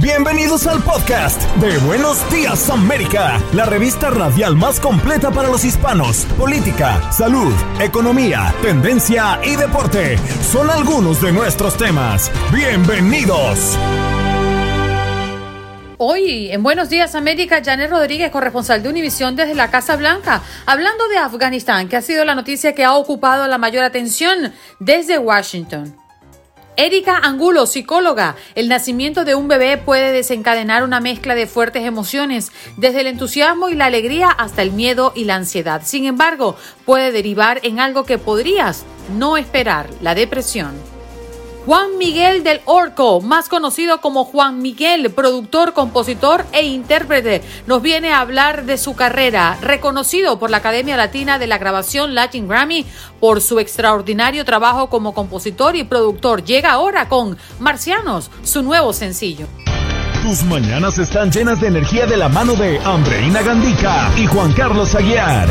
Bienvenidos al podcast de Buenos Días América, la revista radial más completa para los hispanos. Política, salud, economía, tendencia y deporte son algunos de nuestros temas. Bienvenidos. Hoy, en Buenos Días América, Janet Rodríguez, corresponsal de Univisión desde la Casa Blanca, hablando de Afganistán, que ha sido la noticia que ha ocupado la mayor atención desde Washington. Erika Angulo, psicóloga. El nacimiento de un bebé puede desencadenar una mezcla de fuertes emociones, desde el entusiasmo y la alegría hasta el miedo y la ansiedad. Sin embargo, puede derivar en algo que podrías no esperar, la depresión. Juan Miguel del Orco, más conocido como Juan Miguel, productor, compositor e intérprete, nos viene a hablar de su carrera, reconocido por la Academia Latina de la Grabación Latin Grammy por su extraordinario trabajo como compositor y productor. Llega ahora con Marcianos, su nuevo sencillo. Tus mañanas están llenas de energía de la mano de Andreina Gandica y Juan Carlos Aguiar.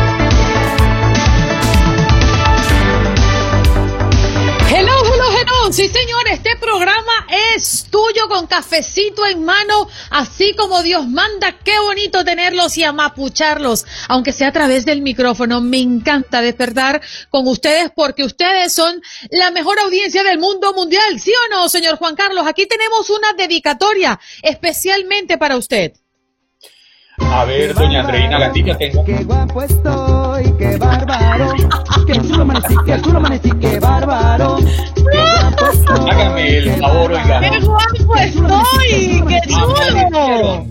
Hello, hello, hello. Sí, señor, este programa es tuyo con cafecito en mano, así como Dios manda. Qué bonito tenerlos y amapucharlos, aunque sea a través del micrófono. Me encanta despertar con ustedes porque ustedes son la mejor audiencia del mundo mundial. ¿Sí o no, señor Juan Carlos? Aquí tenemos una dedicatoria especialmente para usted. A ver, doña Andreina Gandica, tengo. Qué guapo estoy, qué bárbaro. Qué chulo amanecí, qué chulo amanecí, qué bárbaro. Hágame el favor, oiga. ¡Qué guapo estoy! ¡Qué chulo!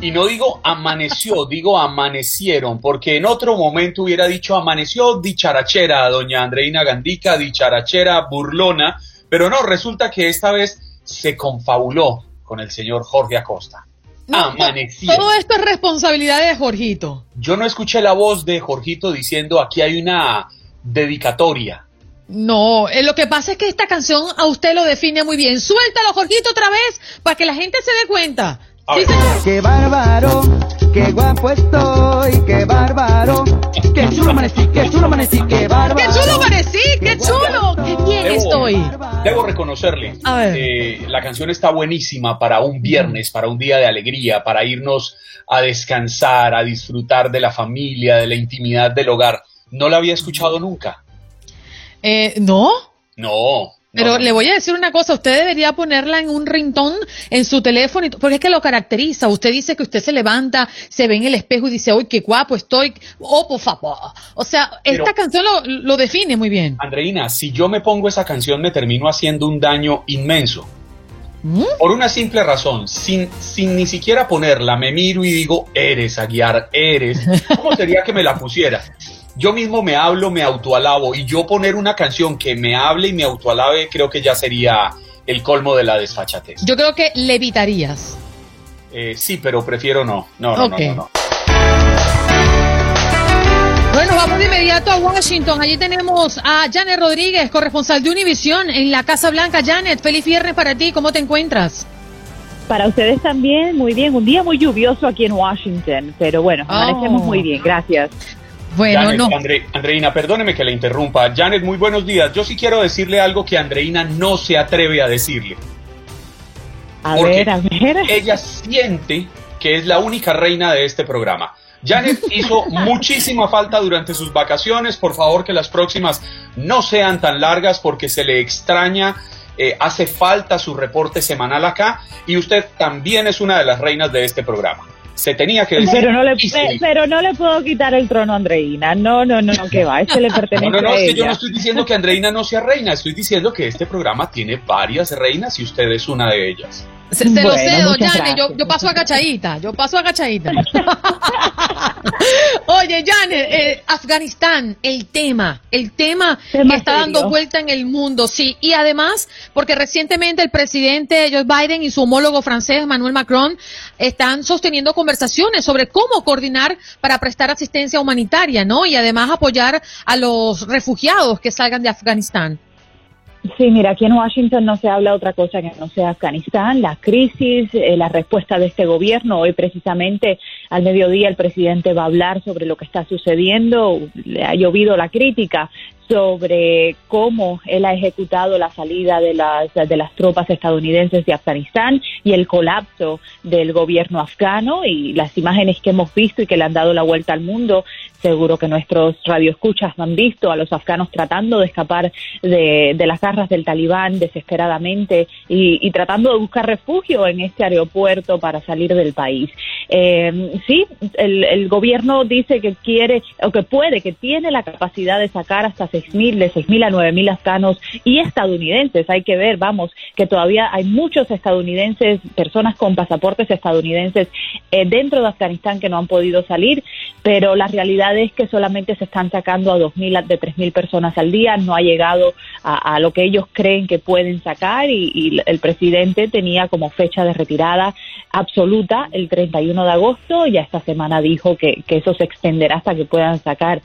Y no digo amaneció, digo amanecieron, porque en otro momento hubiera dicho amaneció dicharachera, doña Andreina Gandica, dicharachera, burlona, pero no, resulta que esta vez se confabuló con el señor Jorge Acosta. Todo esto es responsabilidad de Jorgito. Yo no escuché la voz de Jorgito diciendo aquí hay una dedicatoria. No, eh, lo que pasa es que esta canción a usted lo define muy bien. Suéltalo, Jorgito, otra vez, para que la gente se dé cuenta. A Sí, ver. señor. Qué bárbaro, qué guapo estoy, qué bárbaro. Qué chulo amanecí, qué chulo amanecí, qué bárbaro. Debo- reconocerle, A ver. eh, la canción está buenísima para un viernes, para un día de alegría, para irnos a descansar, a disfrutar de la familia, de la intimidad del hogar. No la había escuchado nunca. Eh, ¿No? No. Pero no, le voy a decir una cosa, usted debería ponerla en un ringtone en su teléfono, porque es que lo caracteriza. Usted dice que usted se levanta, se ve en el espejo y dice, ¡ay, qué guapo estoy! ¡Oh, por favor! O sea, Pero- esta canción lo, lo define muy bien. Andreina, si yo me pongo esa canción me termino haciendo un daño inmenso. ¿Mm? Por una simple razón, sin, sin ni siquiera ponerla, me miro y digo, eres, Aguiar, eres. ¿Cómo sería que me la pusiera? Yo mismo me hablo, me autoalabo, y yo poner una canción que me hable y me autoalabe, creo que ya sería el colmo de la desfachatez. Yo creo que le evitarías. Eh, sí, pero prefiero no. No, no, no, no. Bueno, vamos de inmediato a Washington. Allí tenemos a Janet Rodríguez, corresponsal de Univisión en la Casa Blanca. Janet, feliz viernes para ti. ¿Cómo te encuentras? Para ustedes también, muy bien. Un día muy lluvioso aquí en Washington, pero bueno, amanecemos Oh. muy bien, gracias. Bueno, Janet, no. Andre- Andreina, perdóneme que le interrumpa. Janet, muy buenos días. Yo sí quiero decirle algo que Andreina no se atreve a decirle. A ¿Por ver, a ver. Ella siente que es la única reina de este programa. Janet hizo muchísima falta durante sus vacaciones. Por favor, que las próximas no sean tan largas porque se le extraña. eh, hace falta su reporte semanal acá y usted también es una de las reinas de este programa. Se tenía que decir. Pero no, le, pero no le puedo quitar el trono a Andreina. No, no, no, que va. Este le pertenece No, no, no, a es que yo no estoy diciendo que Andreina no sea reina, estoy diciendo que este programa tiene varias reinas y usted es una de ellas. Se, se lo cedo, Janet. Yo, yo paso agachadita. Yo paso agachadita. Oye, Janet, eh, Afganistán, el tema, el tema Tema que está dando vuelta en el mundo, sí. Y además, porque recientemente el presidente Joe Biden y su homólogo francés Emmanuel Macron están sosteniendo conversaciones sobre cómo coordinar para prestar asistencia humanitaria, ¿no? Y además apoyar a los refugiados que salgan de Afganistán. Sí, mira, aquí en Washington no se habla otra cosa que no sea Afganistán, la crisis, eh, la respuesta de este gobierno. Hoy precisamente al mediodía el presidente va a hablar sobre lo que está sucediendo. Le ha llovido la crítica sobre cómo él ha ejecutado la salida de las, de las tropas estadounidenses de Afganistán y el colapso del gobierno afgano y las imágenes que hemos visto y que le han dado la vuelta al mundo. Seguro que nuestros radioescuchas han visto a los afganos tratando de escapar de, de las garras del talibán desesperadamente y, y tratando de buscar refugio en este aeropuerto para salir del país. Eh, sí, el, el gobierno dice que quiere o que puede, que tiene la capacidad de sacar hasta 6.000, de 6.000 a 9.000 afganos y estadounidenses. Hay que ver, vamos, que todavía hay muchos estadounidenses, personas con pasaportes estadounidenses eh, dentro de Afganistán que no han podido salir, pero la realidad es que solamente se están sacando a 2.000, de 3.000 personas al día, no ha llegado a, a lo que ellos creen que pueden sacar y, y el presidente tenía como fecha de retirada absoluta el 31 de agosto, ya esta semana dijo que, que eso se extenderá hasta que puedan sacar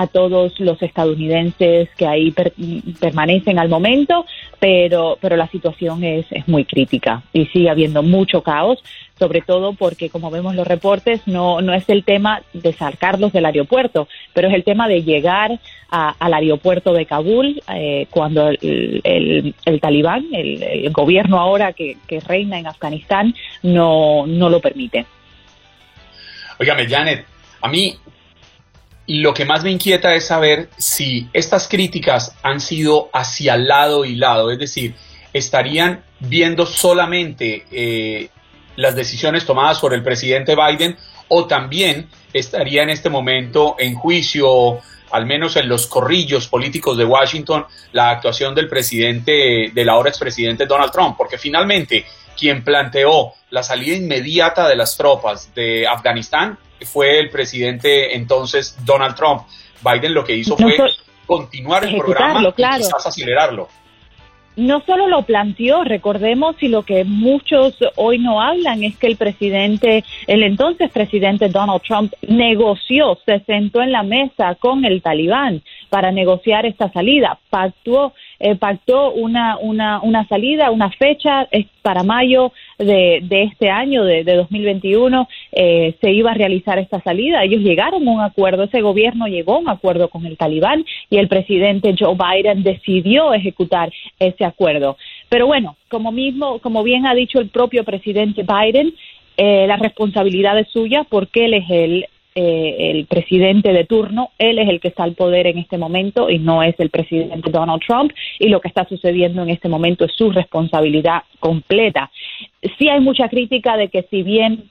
a todos los estadounidenses que ahí per- permanecen al momento, pero, pero la situación es, es muy crítica y sigue habiendo mucho caos, sobre todo porque, como vemos los reportes, no, no es el tema de sacarlos del aeropuerto, pero es el tema de llegar a- al aeropuerto de Kabul eh, cuando el, el- el talibán, el, gobierno ahora que, que reina en Afganistán, no, no lo permite. Óigame, Janet, a mí lo que más me inquieta es saber si estas críticas han sido hacia lado y lado, es decir, estarían viendo solamente eh, las decisiones tomadas por el presidente Biden o también estaría en este momento en juicio, al menos en los corrillos políticos de Washington, la actuación del presidente, del ahora expresidente Donald Trump, porque finalmente quien planteó la salida inmediata de las tropas de Afganistán fue el presidente entonces Donald Trump. Biden lo que hizo No fue so- continuar el programa claro. y quizás acelerarlo. no solo lo planteó, recordemos, y lo que muchos hoy no hablan es que el presidente, el entonces presidente Donald Trump negoció, se sentó en la mesa con el talibán para negociar esta salida, pactó, eh, pactó una, una, una salida, una fecha es para mayo de, de este año, de, de 2021, eh, se iba a realizar esta salida. Ellos llegaron a un acuerdo, ese gobierno llegó a un acuerdo con el talibán y el presidente Joe Biden decidió ejecutar ese acuerdo. Pero bueno, como mismo, como bien ha dicho el propio presidente Biden, eh, la responsabilidad es suya porque él es el eh, el presidente de turno, él es el que está al poder en este momento y no es el presidente Donald Trump y lo que está sucediendo en este momento es su responsabilidad completa. Sí hay mucha crítica de que si bien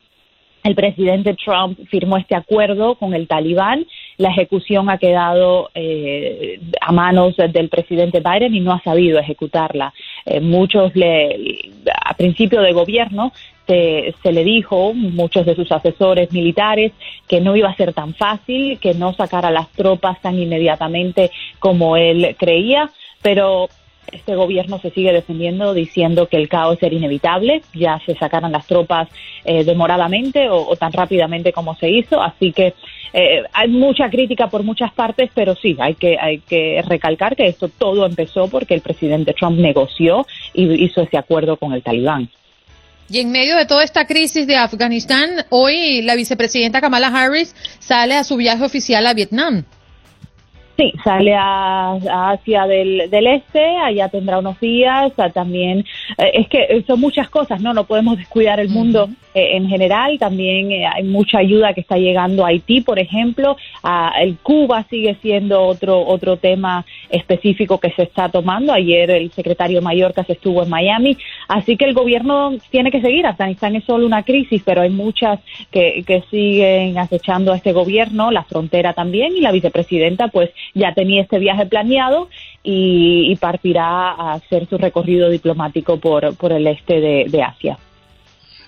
el presidente Trump firmó este acuerdo con el talibán. La ejecución ha quedado eh, a manos del presidente Biden y no ha sabido ejecutarla. Eh, muchos le, a principio de gobierno se, se, le dijo, muchos de sus asesores militares, que no iba a ser tan fácil, que no sacara las tropas tan inmediatamente como él creía, pero este gobierno se sigue defendiendo diciendo que el caos era inevitable, ya se sacaron las tropas eh, demoradamente o, tan rápidamente como se hizo, así que eh, hay mucha crítica por muchas partes, pero sí, hay que, hay que recalcar que esto todo empezó porque el presidente Trump negoció y hizo ese acuerdo con el talibán. Y en medio de toda esta crisis de Afganistán, hoy la vicepresidenta Kamala Harris sale a su viaje oficial a Vietnam. Sí, sale a, a Asia del, del, Este, allá tendrá unos días, también, eh, es que son muchas cosas, ¿no? No podemos descuidar el mundo uh -huh. eh, en general, también eh, hay mucha ayuda que está llegando a Haití, por ejemplo, a, el Cuba sigue siendo otro, otro tema específico que se está tomando. Ayer el secretario Mallorca se estuvo en Miami, así que el gobierno tiene que seguir. Afganistán es solo una crisis, pero hay muchas que, que siguen acechando a este gobierno, la frontera también, y la vicepresidenta pues ya tenía este viaje planeado y, partirá a hacer su recorrido diplomático por, por el este de, de Asia.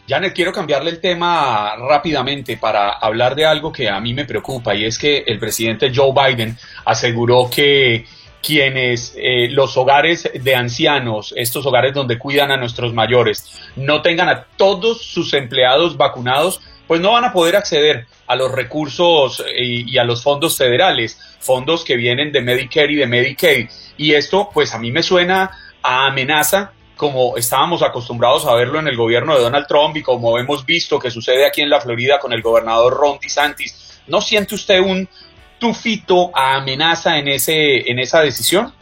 Janet, quiero cambiarle el tema rápidamente para hablar de algo que a mí me preocupa y es que el presidente Joe Biden aseguró que quienes eh, los hogares de ancianos, estos hogares donde cuidan a nuestros mayores, no tengan a todos sus empleados vacunados, pues no van a poder acceder a los recursos eh, y, y a los fondos federales, fondos que vienen de Medicare y de Medicaid. Y esto, pues a mí me suena a amenaza como estábamos acostumbrados a verlo en el gobierno de Donald Trump y como hemos visto que sucede aquí en la Florida con el gobernador Ron DeSantis. ¿No siente usted un tufito a amenaza en ese en esa decisión?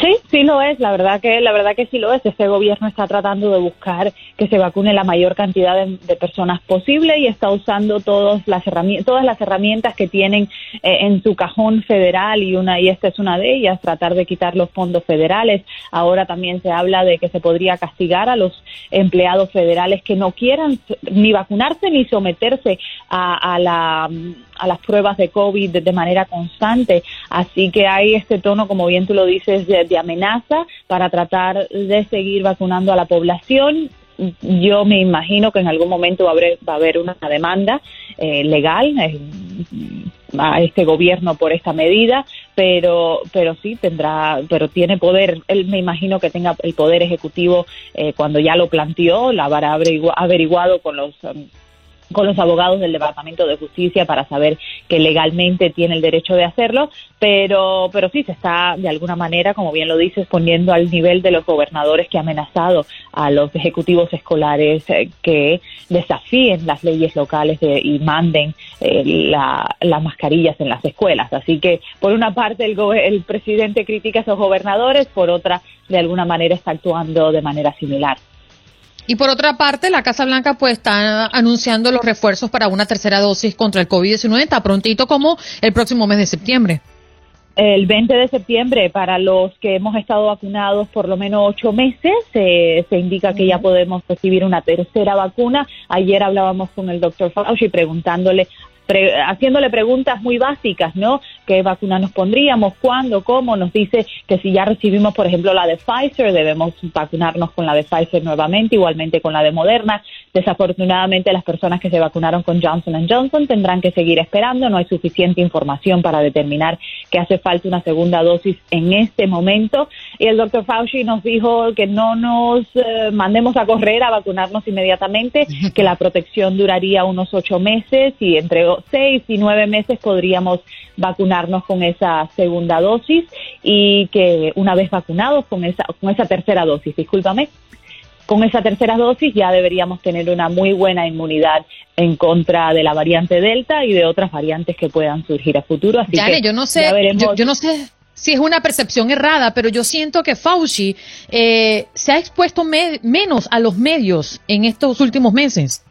Sí, sí lo es, la verdad que la verdad que sí lo es. Este gobierno está tratando de buscar que se vacune la mayor cantidad de, personas posible y está usando todas las herramientas, todas las herramientas que tienen eh, en su cajón federal y una y esta es una de ellas, tratar de quitar los fondos federales. Ahora también se habla de que se podría castigar a los empleados federales que no quieran ni vacunarse ni someterse a, a la a las pruebas de COVID de, de, manera constante. Así que hay este tono, como bien tú lo dices, de, de amenaza para tratar de seguir vacunando a la población yo me imagino que en algún momento va a haber, una demanda eh, legal eh, a este gobierno por esta medida, pero pero sí tendrá, pero tiene poder. Él me imagino que tenga el poder ejecutivo eh, cuando ya lo planteó, la habrá averiguado con los um, con los abogados del Departamento de Justicia para saber que legalmente tiene el derecho de hacerlo, pero, pero sí se está de alguna manera, como bien lo dices, poniendo al nivel de los gobernadores que ha amenazado a los ejecutivos escolares eh, que desafíen las leyes locales de, y manden eh, la, las mascarillas en las escuelas. Así que, por una parte, el, el presidente critica a esos gobernadores, por otra, de alguna manera está actuando de manera similar. Y por otra parte, la Casa Blanca pues está anunciando los refuerzos para una tercera dosis contra el COVID-19 está prontito como el próximo mes de septiembre. El 20 de septiembre, para los que hemos estado vacunados por lo menos ocho meses, eh, se indica que ya podemos recibir una tercera vacuna. Ayer hablábamos con el doctor Fauci preguntándole pre haciéndole preguntas muy básicas, ¿no? ¿Qué vacuna nos pondríamos? ¿Cuándo? ¿Cómo? Nos dice que si ya recibimos, por ejemplo, la de Pfizer, debemos vacunarnos con la de Pfizer nuevamente, igualmente con la de Moderna. Desafortunadamente, las personas que se vacunaron con Johnson Johnson tendrán que seguir esperando. No hay suficiente información para determinar que hace falta una segunda dosis en este momento. Y el doctor Fauci nos dijo que no nos eh, mandemos a correr a vacunarnos inmediatamente, que la protección duraría unos ocho meses y entre seis y nueve meses podríamos vacunarnos con esa segunda dosis y que una vez vacunados con esa, con esa tercera dosis, discúlpame, con esa tercera dosis ya deberíamos tener una muy buena inmunidad en contra de la variante Delta y de otras variantes que puedan surgir a futuro. Así Yane, que yo no sé, yo, yo, no sé si es una percepción errada, pero yo siento que Fauci eh, se ha expuesto me menos a los medios en estos últimos meses.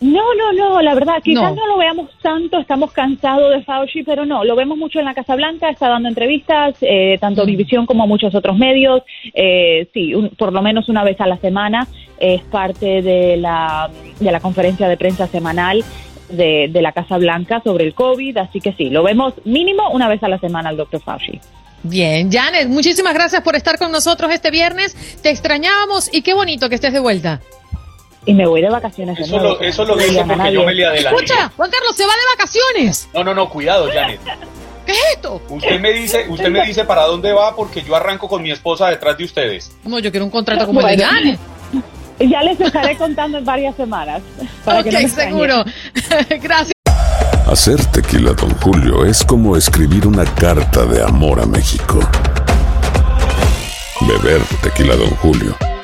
No, no, no, la verdad, quizás no. no. lo veamos tanto, estamos cansados de Fauci, pero no, lo vemos mucho en la Casa Blanca, está dando entrevistas, eh, tanto mm. División como muchos otros medios, eh, sí, un, por lo menos una vez a la semana, es parte de la, de la conferencia de prensa semanal de, de la Casa Blanca sobre el COVID, así que sí, lo vemos mínimo una vez a la semana al doctor Fauci. Bien, Janet, muchísimas gracias por estar con nosotros este viernes, te extrañábamos y qué bonito que estés de vuelta y me voy de vacaciones. Eso, lo, eso lo dice porque yo me le adelanté. Escucha, Juan Carlos se va de vacaciones. No, no, no, cuidado, Janet. ¿Qué es esto? Usted me dice, usted me dice para dónde va porque yo arranco con mi esposa detrás de ustedes. No, yo quiero un contrato como bueno, el de Janet. Ya les estaré contando en varias semanas. Para ok, que no seguro. Gracias. Hacer tequila, don Julio, es como escribir una carta de amor a México. Beber tequila, don Julio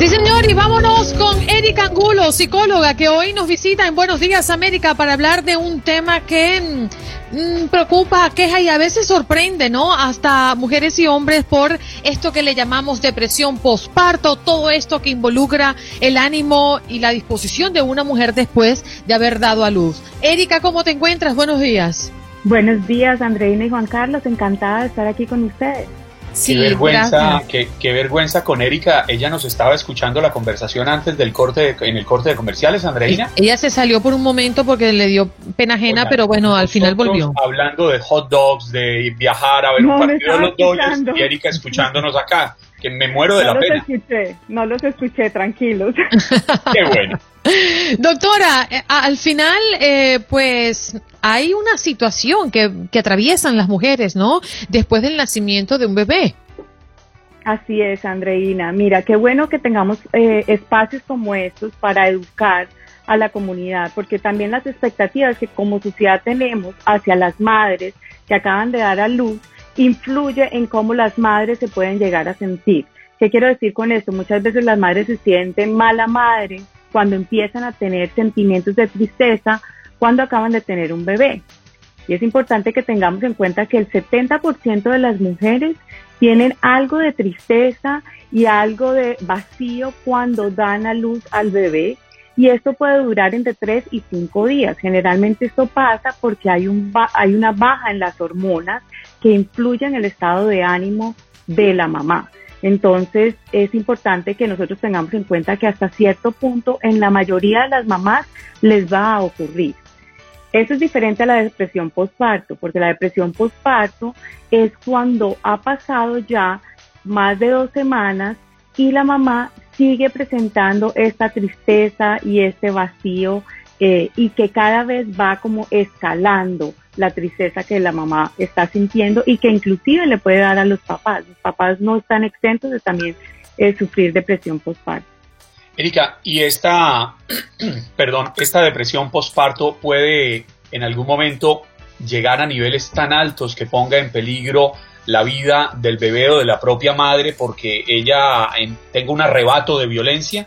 Sí, señor, y vámonos con Erika Angulo, psicóloga, que hoy nos visita en Buenos Días América para hablar de un tema que mm, preocupa, queja y a veces sorprende, ¿no? Hasta mujeres y hombres por esto que le llamamos depresión postparto, todo esto que involucra el ánimo y la disposición de una mujer después de haber dado a luz. Erika, ¿cómo te encuentras? Buenos días. Buenos días, Andreina y Juan Carlos, encantada de estar aquí con ustedes. Qué vergüenza, qué, qué, vergüenza con Erika. Ella nos estaba escuchando la conversación antes del corte, en el corte de comerciales, Andreina. Ella se salió por un momento porque le dio pena ajena, pero bueno, al final volvió. Hablando de hot dogs, de viajar a ver un partido de los Dodgers y Erika escuchándonos acá que me muero de no la los pena. Escuché, no los escuché, tranquilos. Qué bueno. Doctora, eh, al final, eh, pues hay una situación que, que atraviesan las mujeres, ¿no? Después del nacimiento de un bebé. Así es, Andreina. Mira, qué bueno que tengamos eh, espacios como estos para educar a la comunidad, porque también las expectativas que como sociedad tenemos hacia las madres que acaban de dar a luz influye en cómo las madres se pueden llegar a sentir. ¿Qué quiero decir con esto? Muchas veces las madres se sienten mala madre cuando empiezan a tener sentimientos de tristeza cuando acaban de tener un bebé. Y es importante que tengamos en cuenta que el 70% de las mujeres tienen algo de tristeza y algo de vacío cuando dan a luz al bebé. Y esto puede durar entre 3 y 5 días. Generalmente esto pasa porque hay, un hay una baja en las hormonas que influyen en el estado de ánimo de la mamá. Entonces es importante que nosotros tengamos en cuenta que hasta cierto punto en la mayoría de las mamás les va a ocurrir. Eso es diferente a la depresión postparto, porque la depresión postparto es cuando ha pasado ya más de dos semanas y la mamá sigue presentando esta tristeza y este vacío eh, y que cada vez va como escalando la tristeza que la mamá está sintiendo y que inclusive le puede dar a los papás. Los papás no están exentos de también eh, sufrir depresión postparto. Erika, ¿y esta, perdón, esta depresión postparto puede en algún momento llegar a niveles tan altos que ponga en peligro la vida del bebé o de la propia madre porque ella tenga un arrebato de violencia?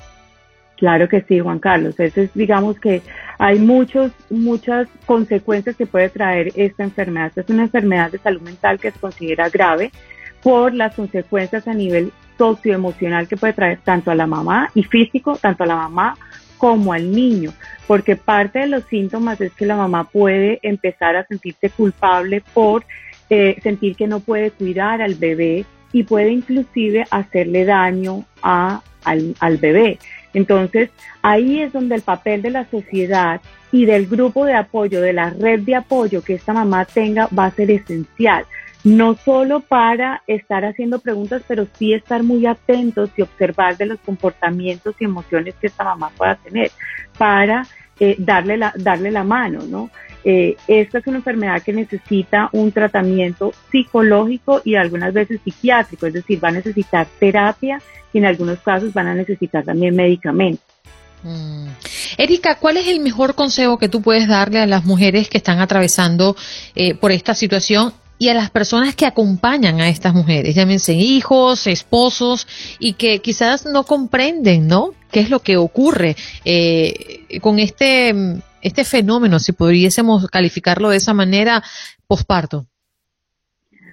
Claro que sí, Juan Carlos. Eso es, digamos que hay muchos, muchas consecuencias que puede traer esta enfermedad. Esta es una enfermedad de salud mental que se considera grave por las consecuencias a nivel socioemocional que puede traer tanto a la mamá y físico, tanto a la mamá como al niño, porque parte de los síntomas es que la mamá puede empezar a sentirse culpable por eh, sentir que no puede cuidar al bebé y puede inclusive hacerle daño a, al, al bebé. Entonces, ahí es donde el papel de la sociedad y del grupo de apoyo, de la red de apoyo que esta mamá tenga va a ser esencial. No solo para estar haciendo preguntas, pero sí estar muy atentos y observar de los comportamientos y emociones que esta mamá pueda tener para eh, darle, la, darle la mano, ¿no? Eh, esta es una enfermedad que necesita un tratamiento psicológico y algunas veces psiquiátrico, es decir, va a necesitar terapia y en algunos casos van a necesitar también medicamentos. Mm. Erika, ¿cuál es el mejor consejo que tú puedes darle a las mujeres que están atravesando eh, por esta situación y a las personas que acompañan a estas mujeres, llámense hijos, esposos, y que quizás no comprenden, ¿no? ¿Qué es lo que ocurre eh, con este, este fenómeno, si pudiésemos calificarlo de esa manera, posparto?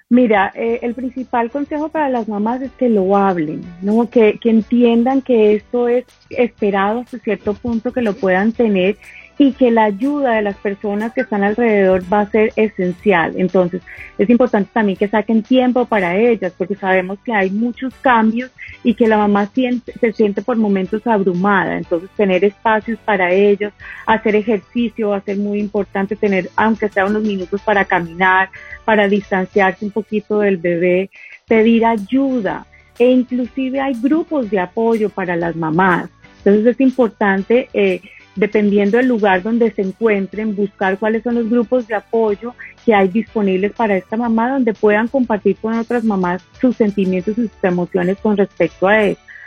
Mira, eh, el principal consejo para las mamás es que lo hablen, ¿no? Que, que entiendan que esto es esperado hasta cierto punto que lo puedan tener y que la ayuda de las personas que están alrededor va a ser esencial. Entonces, es importante también que saquen tiempo para ellas, porque sabemos que hay muchos cambios y que la mamá siente, se siente por momentos abrumada. Entonces, tener espacios para ellos, hacer ejercicio va a ser muy importante, tener, aunque sea unos minutos para caminar, para distanciarse un poquito del bebé, pedir ayuda. E inclusive hay grupos de apoyo para las mamás. Entonces, es importante... Eh, dependiendo del lugar donde se encuentren, buscar cuáles son los grupos de apoyo que hay disponibles para esta mamá, donde puedan compartir con otras mamás sus sentimientos y sus emociones con respecto a,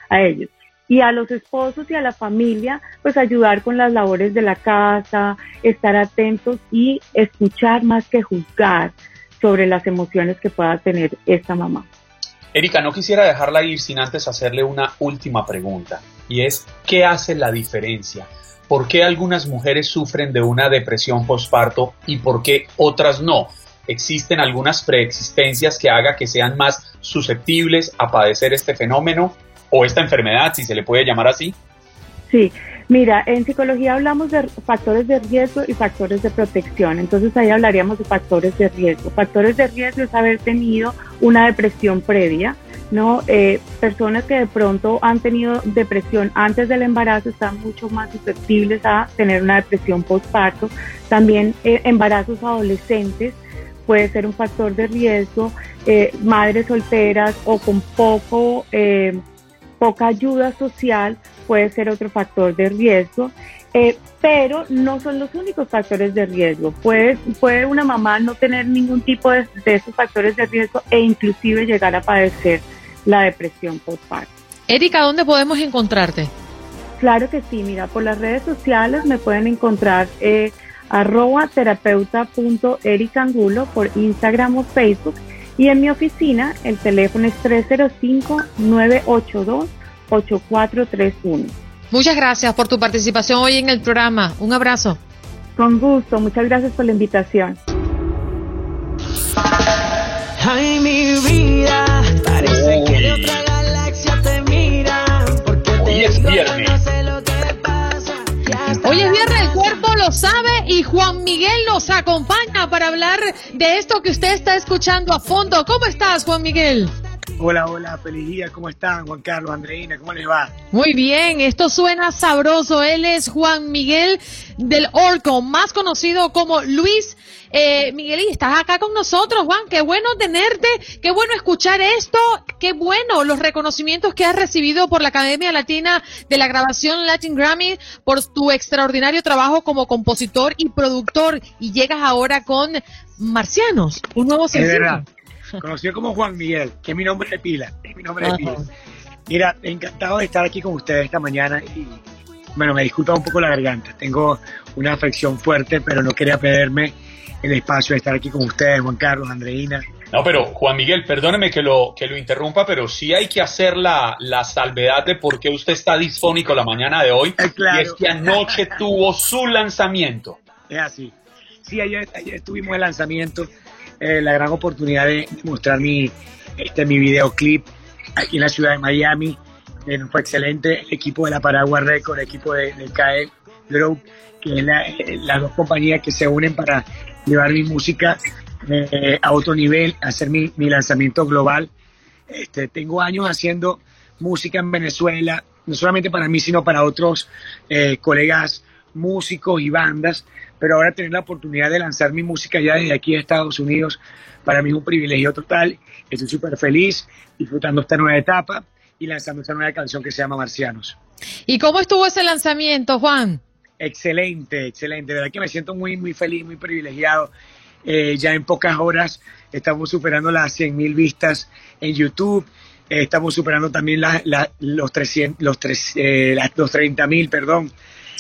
a ellos. Y a los esposos y a la familia, pues ayudar con las labores de la casa, estar atentos y escuchar más que juzgar sobre las emociones que pueda tener esta mamá. Erika, no quisiera dejarla ir sin antes hacerle una última pregunta, y es, ¿qué hace la diferencia? ¿Por qué algunas mujeres sufren de una depresión postparto y por qué otras no? ¿Existen algunas preexistencias que haga que sean más susceptibles a padecer este fenómeno o esta enfermedad, si se le puede llamar así? Sí, mira, en psicología hablamos de factores de riesgo y factores de protección. Entonces ahí hablaríamos de factores de riesgo. Factores de riesgo es haber tenido una depresión previa, ¿no? Eh, personas que de pronto han tenido depresión antes del embarazo están mucho más susceptibles a tener una depresión postparto. También eh, embarazos adolescentes puede ser un factor de riesgo, eh, madres solteras o con poco, eh, poca ayuda social puede ser otro factor de riesgo, eh, pero no son los únicos factores de riesgo. Puede, puede una mamá no tener ningún tipo de, de esos factores de riesgo e inclusive llegar a padecer la depresión postparto. Erika, ¿dónde podemos encontrarte? Claro que sí, mira, por las redes sociales me pueden encontrar eh, arroba terapeuta.ericangulo por Instagram o Facebook y en mi oficina el teléfono es 305-982-8431. Muchas gracias por tu participación hoy en el programa. Un abrazo. Con gusto, muchas gracias por la invitación. Ay, mi vida, parece que de otra galaxia te. Porque Hoy te es digo, viernes. no sé lo que te pasa. que hasta Hoy es viernes, el cuerpo lo sabe y Juan Miguel nos acompaña para hablar de esto que usted está escuchando a fondo. ¿Cómo estás, Juan Miguel? Hola, hola, feliz día, ¿cómo están? Juan Carlos, Andreina, ¿cómo les va? Muy bien, esto suena sabroso. Él es Juan Miguel del Orco, más conocido como Luis. Eh, Miguel, y estás acá con nosotros, Juan. Qué bueno tenerte, qué bueno escuchar esto, qué bueno los reconocimientos que has recibido por la Academia Latina de la Grabación Latin Grammy por tu extraordinario trabajo como compositor y productor. Y llegas ahora con Marcianos, un nuevo sencillo. Conocido como Juan Miguel, que es mi nombre de pila, es mi nombre de pila. Mira, encantado de estar aquí con ustedes esta mañana y, bueno, me disculpa un poco la garganta, tengo una afección fuerte, pero no quería perderme el espacio de estar aquí con ustedes, Juan Carlos, Andreina. No, pero Juan Miguel, perdóneme que lo, que lo interrumpa, pero sí hay que hacer la, la salvedad de por qué usted está disfónico la mañana de hoy. Eh, claro. Y es que anoche tuvo su lanzamiento. Es así. Sí, ayer, ayer tuvimos el lanzamiento, eh, la gran oportunidad de mostrar mi, este, mi videoclip aquí en la ciudad de Miami. Eh, fue excelente. El equipo de la Paraguay Record, el equipo de, CAE Group, que es la- eh, las dos compañías que se unen para llevar mi música a otro nivel, hacer mi, mi lanzamiento global. Este, tengo años haciendo música en Venezuela, no solamente para mí, sino para otros colegas músicos y bandas, pero ahora tener la oportunidad de lanzar mi música ya desde aquí a Estados Unidos, para mí es un privilegio total. Estoy súper feliz disfrutando esta nueva etapa y lanzando esta nueva canción que se llama Marcianos. ¿Y cómo estuvo ese lanzamiento, Juan? Excelente, excelente. De verdad que me siento muy, muy feliz, muy privilegiado. Eh, ya en pocas horas estamos superando las 100.000 vistas en YouTube. Eh, estamos superando también la- la- los, 300, los, tres, eh, las- los 30.000, perdón,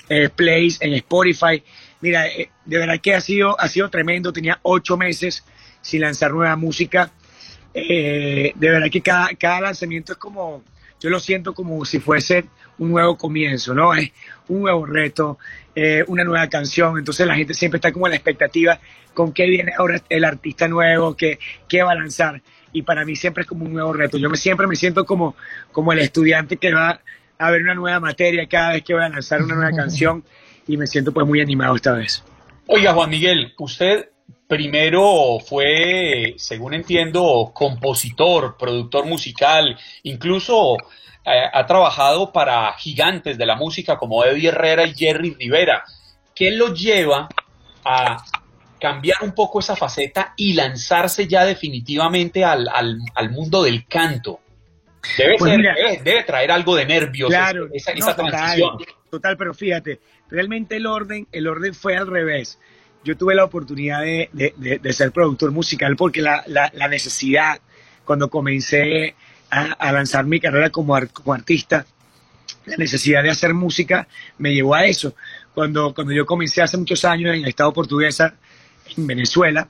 eh, plays en Spotify. Mira, eh, de verdad que ha sido, ha sido tremendo. Tenía ocho meses sin lanzar nueva música. Eh, de verdad que cada, cada lanzamiento es como, yo lo siento como si fuese un nuevo comienzo, ¿no? Es un nuevo reto, eh, una nueva canción. Entonces la gente siempre está como en la expectativa con qué viene ahora el artista nuevo, qué, qué va a lanzar. Y para mí siempre es como un nuevo reto. Yo me, siempre me siento como, como el estudiante que va a ver una nueva materia cada vez que voy a lanzar una nueva canción y me siento pues muy animado esta vez. Oiga, Juan Miguel, usted primero fue, según entiendo, compositor, productor musical, incluso eh, ha trabajado para gigantes de la música como Eddie Herrera y Jerry Rivera. ¿Qué lo lleva a cambiar un poco esa faceta y lanzarse ya definitivamente al, al- al mundo del canto? Debe, Pues ser- mira. debe, debe traer algo de nervios Claro, esa, no, esa total, transición. Total, pero fíjate, realmente el orden, el orden fue al revés. Yo tuve la oportunidad de, de- ser productor musical porque la, la- necesidad, cuando comencé a, lanzar mi carrera como, como artista, la necesidad de hacer música me llevó a eso. Cuando, cuando yo comencé hace muchos años en el Estado portuguesa, en Venezuela,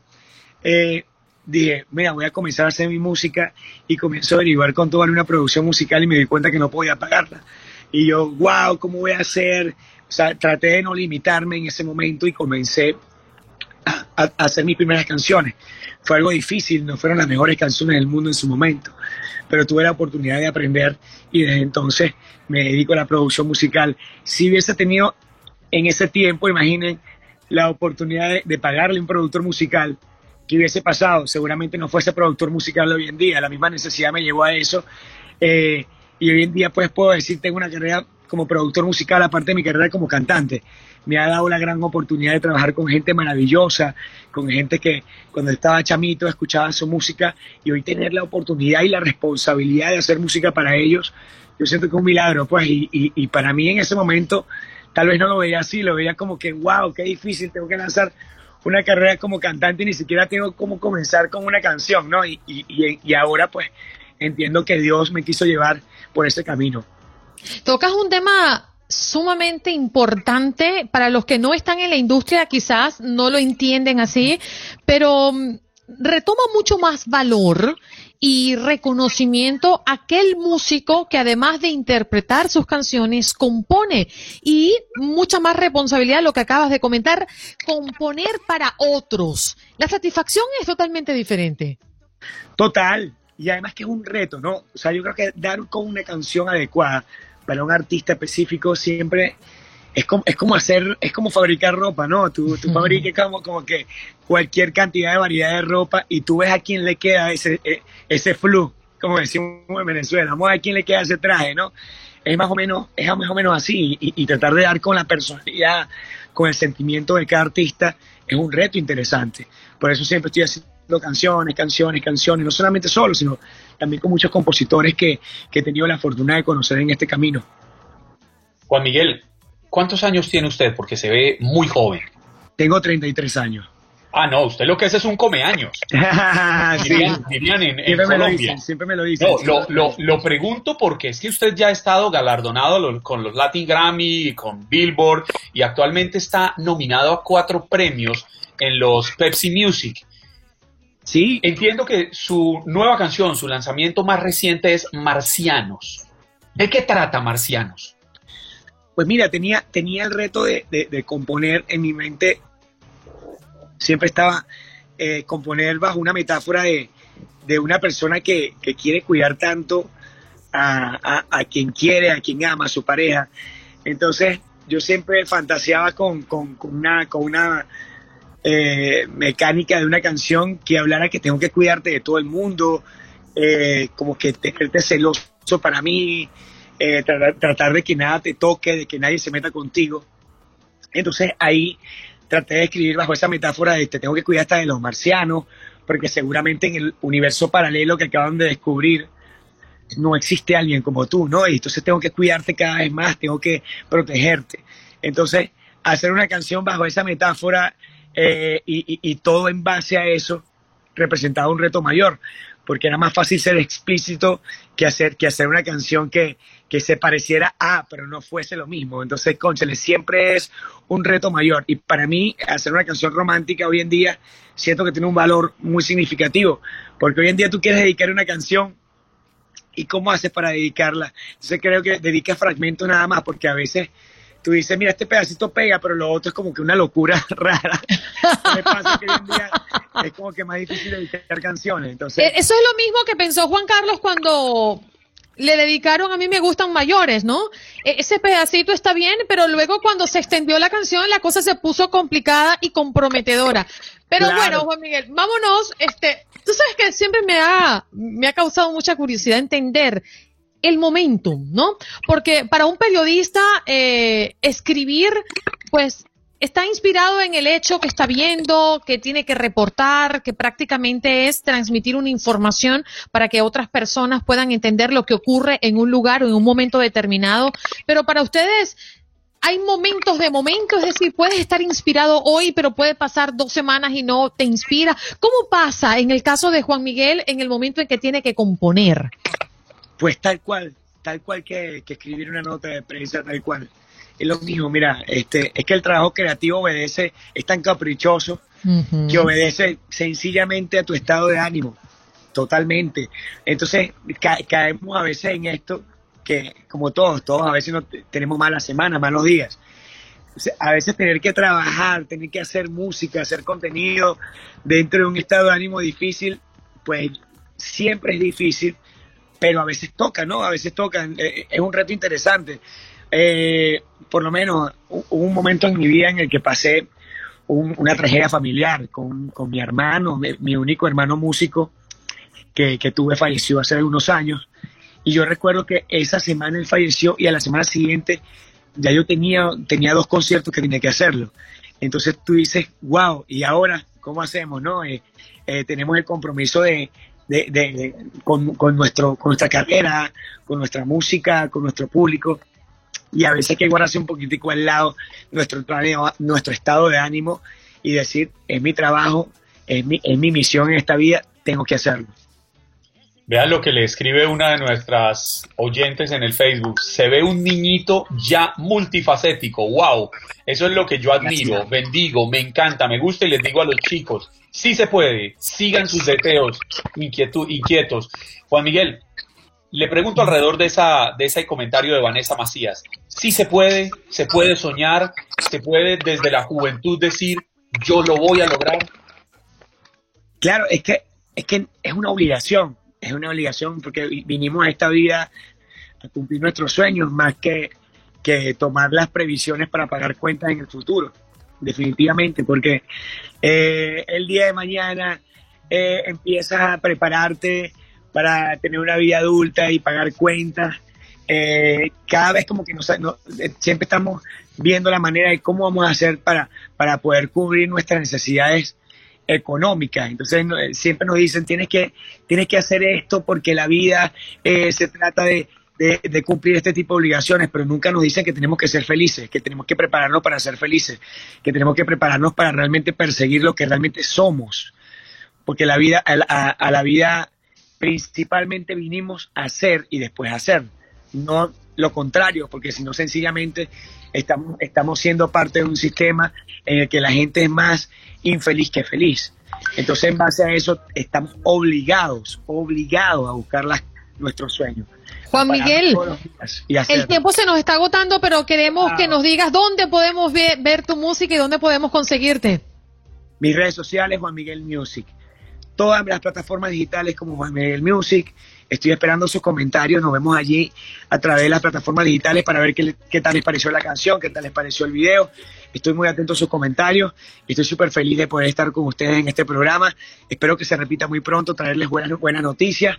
eh, dije, mira, voy a comenzar a hacer mi música y comencé a averiguar cuánto vale una producción musical y me di cuenta que no podía pagarla. Y yo, wow, ¿cómo voy a hacer? O sea, traté de no limitarme en ese momento y comencé a, hacer mis primeras canciones. Fue algo difícil, no fueron las mejores canciones del mundo en su momento, pero tuve la oportunidad de aprender y desde entonces me dedico a la producción musical. Si hubiese tenido en ese tiempo, imaginen, la oportunidad de, pagarle a un productor musical, ¿qué hubiese pasado? Seguramente no fuese productor musical hoy en día, la misma necesidad me llevó a eso. eh, y hoy en día pues puedo decir, tengo una carrera como productor musical, aparte de mi carrera como cantante. Me ha dado la gran oportunidad de trabajar con gente maravillosa, con gente que cuando estaba chamito escuchaba su música y hoy tener la oportunidad y la responsabilidad de hacer música para ellos, yo siento que es un milagro, pues, y, para mí en ese momento tal vez no lo veía así, lo veía como que, wow, qué difícil, tengo que lanzar una carrera como cantante y ni siquiera tengo cómo comenzar con una canción, ¿no? Y, y, y ahora pues entiendo que Dios me quiso llevar por ese camino. Tocas un tema sumamente importante para los que no están en la industria, quizás no lo entienden así, pero mm, retoma mucho más valor y reconocimiento aquel músico que además de interpretar sus canciones, compone y mucha más responsabilidad, lo que acabas de comentar, componer para otros. La satisfacción es totalmente diferente. Total. Y además que es un reto, ¿no? O sea, yo creo que dar con una canción adecuada para un artista específico siempre es como, es como hacer, es como fabricar ropa, ¿no? Tú, tú fabricas como, como que cualquier cantidad de variedad de ropa y tú ves a quién le queda ese, eh, ese flu, como decimos en Venezuela, vamos a ver a quién le queda ese traje, ¿no? Es más o menos, es más o menos así y, y tratar de dar con la personalidad, con el sentimiento de cada artista es un reto interesante. Por eso siempre estoy haciendo canciones, canciones, canciones, no solamente solo, sino también con muchos compositores que, que he tenido la fortuna de conocer en este camino. Juan Miguel, ¿cuántos años tiene usted? Porque se ve muy joven. Tengo 33 años. Ah, no, usted lo que es es un comeaños. Sí. Dirían, dirían en, en Siempre me lo Colombia. dicen, siempre me lo dicen. No, lo, lo, lo pregunto porque es que usted ya ha estado galardonado lo- con los Latin Grammy con Billboard y actualmente está nominado a cuatro premios en los Pepsi Music. Sí. Entiendo que su nueva canción, su lanzamiento más reciente es Marcianos. ¿De qué trata Marcianos? Pues mira, tenía, tenía el reto de, de- componer en mi mente, siempre estaba eh, componer bajo una metáfora de, de una persona que, que quiere cuidar tanto a, a- a quien quiere, a quien ama, a su pareja. Entonces yo siempre fantaseaba con, con- con una, con una eh, mecánica de una canción que hablara que tengo que cuidarte de todo el mundo, eh, como que tenerte celoso para mí, eh, tratar, tratar de que nada te toque, de que nadie se meta contigo. Entonces ahí traté de escribir bajo esa metáfora de te tengo que cuidar hasta de los marcianos, porque seguramente en el universo paralelo que acaban de descubrir no existe alguien como tú, ¿no? Y entonces tengo que cuidarte cada vez más, tengo que protegerte. Entonces, hacer una canción bajo esa metáfora eh, y, todo en base a eso representaba un reto mayor, porque era más fácil ser explícito que hacer, que hacer una canción que, que se pareciera a, pero no fuese lo mismo. Entonces, conchale, siempre es un reto mayor. Y para mí, hacer una canción romántica hoy en día, siento que tiene un valor muy significativo, porque hoy en día tú quieres dedicar una canción y cómo haces para dedicarla. Entonces creo que dedica fragmentos nada más, porque a veces tú dices, mira, este pedacito pega, pero lo otro es como que una locura rara. Me pasa que hoy en día es como que más difícil dedicar canciones. Entonces, Eh, Eso es lo mismo que pensó Juan Carlos cuando le dedicaron a mí me gustan mayores, ¿no? E- Ese pedacito está bien, pero luego cuando se extendió la canción la cosa se puso complicada y comprometedora. Pero Claro. bueno, Juan Miguel, vámonos, este, tú sabes que siempre me ha, me ha causado mucha curiosidad entender el momentum, ¿no? Porque para un periodista eh, escribir, pues está inspirado en el hecho que está viendo, que tiene que reportar, que prácticamente es transmitir una información para que otras personas puedan entender lo que ocurre en un lugar o en un momento determinado. Pero para ustedes, hay momentos de momentos, es decir, puedes estar inspirado hoy, pero puede pasar dos semanas y no te inspira. ¿Cómo pasa en el caso de Juan Miguel en el momento en que tiene que componer? Pues tal cual, tal cual que, que escribir una nota de prensa, tal cual. Es lo mismo, mira, este, es que el trabajo creativo obedece, es tan caprichoso que obedece sencillamente a tu estado de ánimo, totalmente. Entonces ca- caemos a veces en esto que, como todos, todos a veces no te- tenemos malas semanas, malos días. O sea, A veces tener que trabajar, tener que hacer música, hacer contenido dentro de un estado de ánimo difícil, pues siempre es difícil, pero a veces toca, ¿no? A veces toca. Eh, Es un reto interesante. Eh, por lo menos hu- hubo un momento en mi vida en el que pasé un- una tragedia familiar con, con mi hermano, mi, único hermano músico que, que tuve falleció hace algunos años. Y yo recuerdo que esa semana él falleció y a la semana siguiente ya yo tenía, tenía dos conciertos que tenía que hacerlo. Entonces tú dices, wow, ¿y ahora cómo hacemos? no Eh, eh, tenemos el compromiso de, de- de- con, con nuestro, con nuestra carrera, con nuestra música, con nuestro público. Y a veces hay que guardarse un poquitico al lado nuestro, planeo- nuestro estado de ánimo y decir, es mi trabajo, es mi, es mi misión en esta vida, tengo que hacerlo. Vean lo que le escribe una de nuestras oyentes en el Facebook. Se ve un niñito ya multifacético. ¡Wow! Eso es lo que yo admiro, bendigo, me encanta, me gusta y les digo a los chicos, sí se puede, sigan sus deseos inquietu- inquietos. Juan Miguel, le pregunto alrededor de, esa, de ese comentario de Vanessa Macías. Sí se puede, se puede soñar, se puede desde la juventud decir, yo lo voy a lograr. Claro, es que, es que es una obligación, es una obligación porque vi- vinimos a esta vida a cumplir nuestros sueños más que, que tomar las previsiones para pagar cuentas en el futuro, definitivamente, porque eh, el día de mañana eh, empiezas a prepararte para tener una vida adulta y pagar cuentas. eh, cada vez como que nos, no- siempre estamos viendo la manera de cómo vamos a hacer para, para poder cubrir nuestras necesidades económicas. Entonces eh, siempre nos dicen, tienes que, tienes que hacer esto porque la vida eh, se trata de, cumplir este tipo de obligaciones, pero nunca nos dicen que tenemos que ser felices, que tenemos que prepararnos para ser felices, que tenemos que prepararnos para realmente perseguir lo que realmente somos. Porque la vida, a, la- a- la vida principalmente vinimos a hacer y después a hacer, no lo contrario, porque si no sencillamente estamos, estamos siendo parte de un sistema en el que la gente es más infeliz que feliz. Entonces, en base a eso, estamos obligados, obligados a buscar las- nuestros sueños. Juan Miguel, el tiempo se nos está agotando, pero queremos que nos digas dónde podemos ver, ver tu música y dónde podemos conseguirte. Mis redes sociales, Juan Miguel Music. Todas las plataformas digitales como Juan Miguel Music. Estoy esperando sus comentarios. Nos vemos allí a través de las plataformas digitales para ver qué, tal les pareció la canción, qué tal les pareció el video. Estoy muy atento a sus comentarios. Estoy súper feliz de poder estar con ustedes en este programa. Espero que se repita muy pronto, traerles buenas, buenas noticias.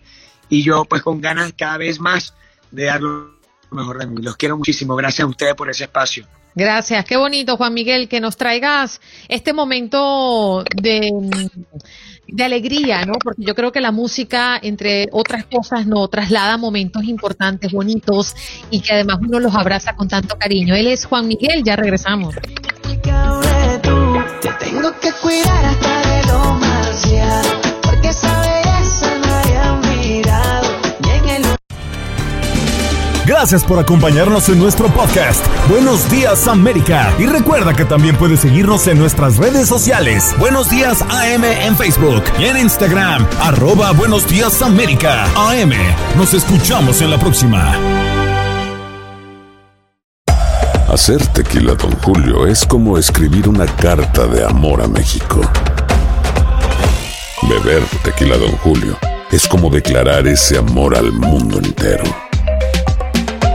Y yo, pues, con ganas cada vez más de dar lo mejor de mí. Los quiero muchísimo. Gracias a ustedes por ese espacio. Gracias, qué bonito, Juan Miguel, que nos traigas este momento de, de alegría, ¿no? Porque yo creo que la música, entre otras cosas, no traslada momentos importantes, bonitos y que además uno los abraza con tanto cariño. Él es Juan Miguel, ya regresamos. Gracias por acompañarnos en nuestro podcast. Buenos días América. Y recuerda que también puedes seguirnos en nuestras redes sociales. Buenos días AM en Facebook y en Instagram. Arroba Buenos días América. AM. Nos escuchamos en la próxima. Hacer tequila, Don Julio, es como escribir una carta de amor a México. Beber tequila, Don Julio, es como declarar ese amor al mundo entero.